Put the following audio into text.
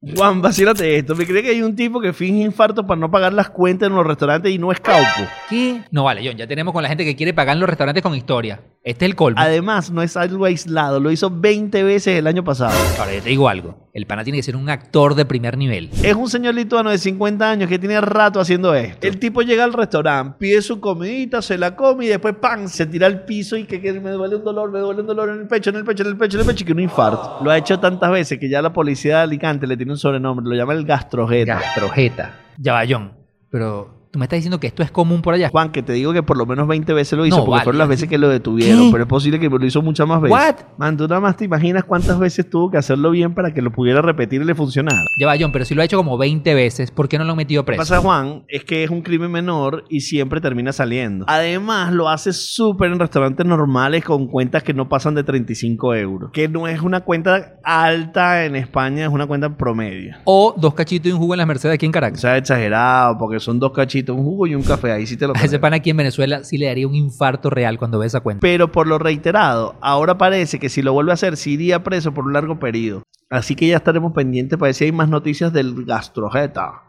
Juan, vacílate esto. ¿Me cree que hay un tipo que finge infarto para no pagar las cuentas en los restaurantes y no es caupo? ¿Qué? No vale, John, ya tenemos con la gente que quiere pagar en los restaurantes con historia. Este es el colmo. Además, no es algo aislado. Lo hizo 20 veces el año pasado. Ahora, yo te digo algo. El pana tiene que ser un actor de primer nivel. Es un señor lituano de 50 años que tiene rato haciendo esto. El tipo llega al restaurante, pide su comidita, se la come y después ¡pam! se tira al piso y que, que me duele un dolor, me duele un dolor en el pecho, en el pecho, en el pecho, en el pecho y que un infarto. Lo ha hecho tantas veces que ya la policía de Alicante le tiene un sobrenombre, lo llama el gastrojeta. Gastrojeta. Ya va, John. Pero me estás diciendo que esto es común por allá. Juan, que te digo que por lo menos 20 veces lo hizo, No, porque vale, fueron las veces que lo detuvieron, ¿Qué? pero es posible que lo hizo muchas más veces. What? Man, tú nada más te imaginas cuántas veces tuvo que hacerlo bien para que lo pudiera repetir y le funcionara. Ya va, John, pero si lo ha hecho como 20 veces, ¿por qué no lo han metido Lo que preso? pasa, Juan, es que es un crimen menor y siempre termina saliendo. Además, lo hace súper en restaurantes normales con cuentas que no pasan de 35 euros. Que no es una cuenta alta en España, es una cuenta promedio. O dos cachitos y un jugo en las Mercedes aquí en O Caracas. sea, exagerado, porque son dos cachitos, un jugo y un café. Ahí sí te lo A ese pana aquí en Venezuela sí le daría un infarto real cuando ve esa cuenta. Pero por lo reiterado, ahora parece que si lo vuelve a hacer, sí iría preso por un largo periodo. Así que ya estaremos pendientes para ver si hay más noticias del gastrojeta.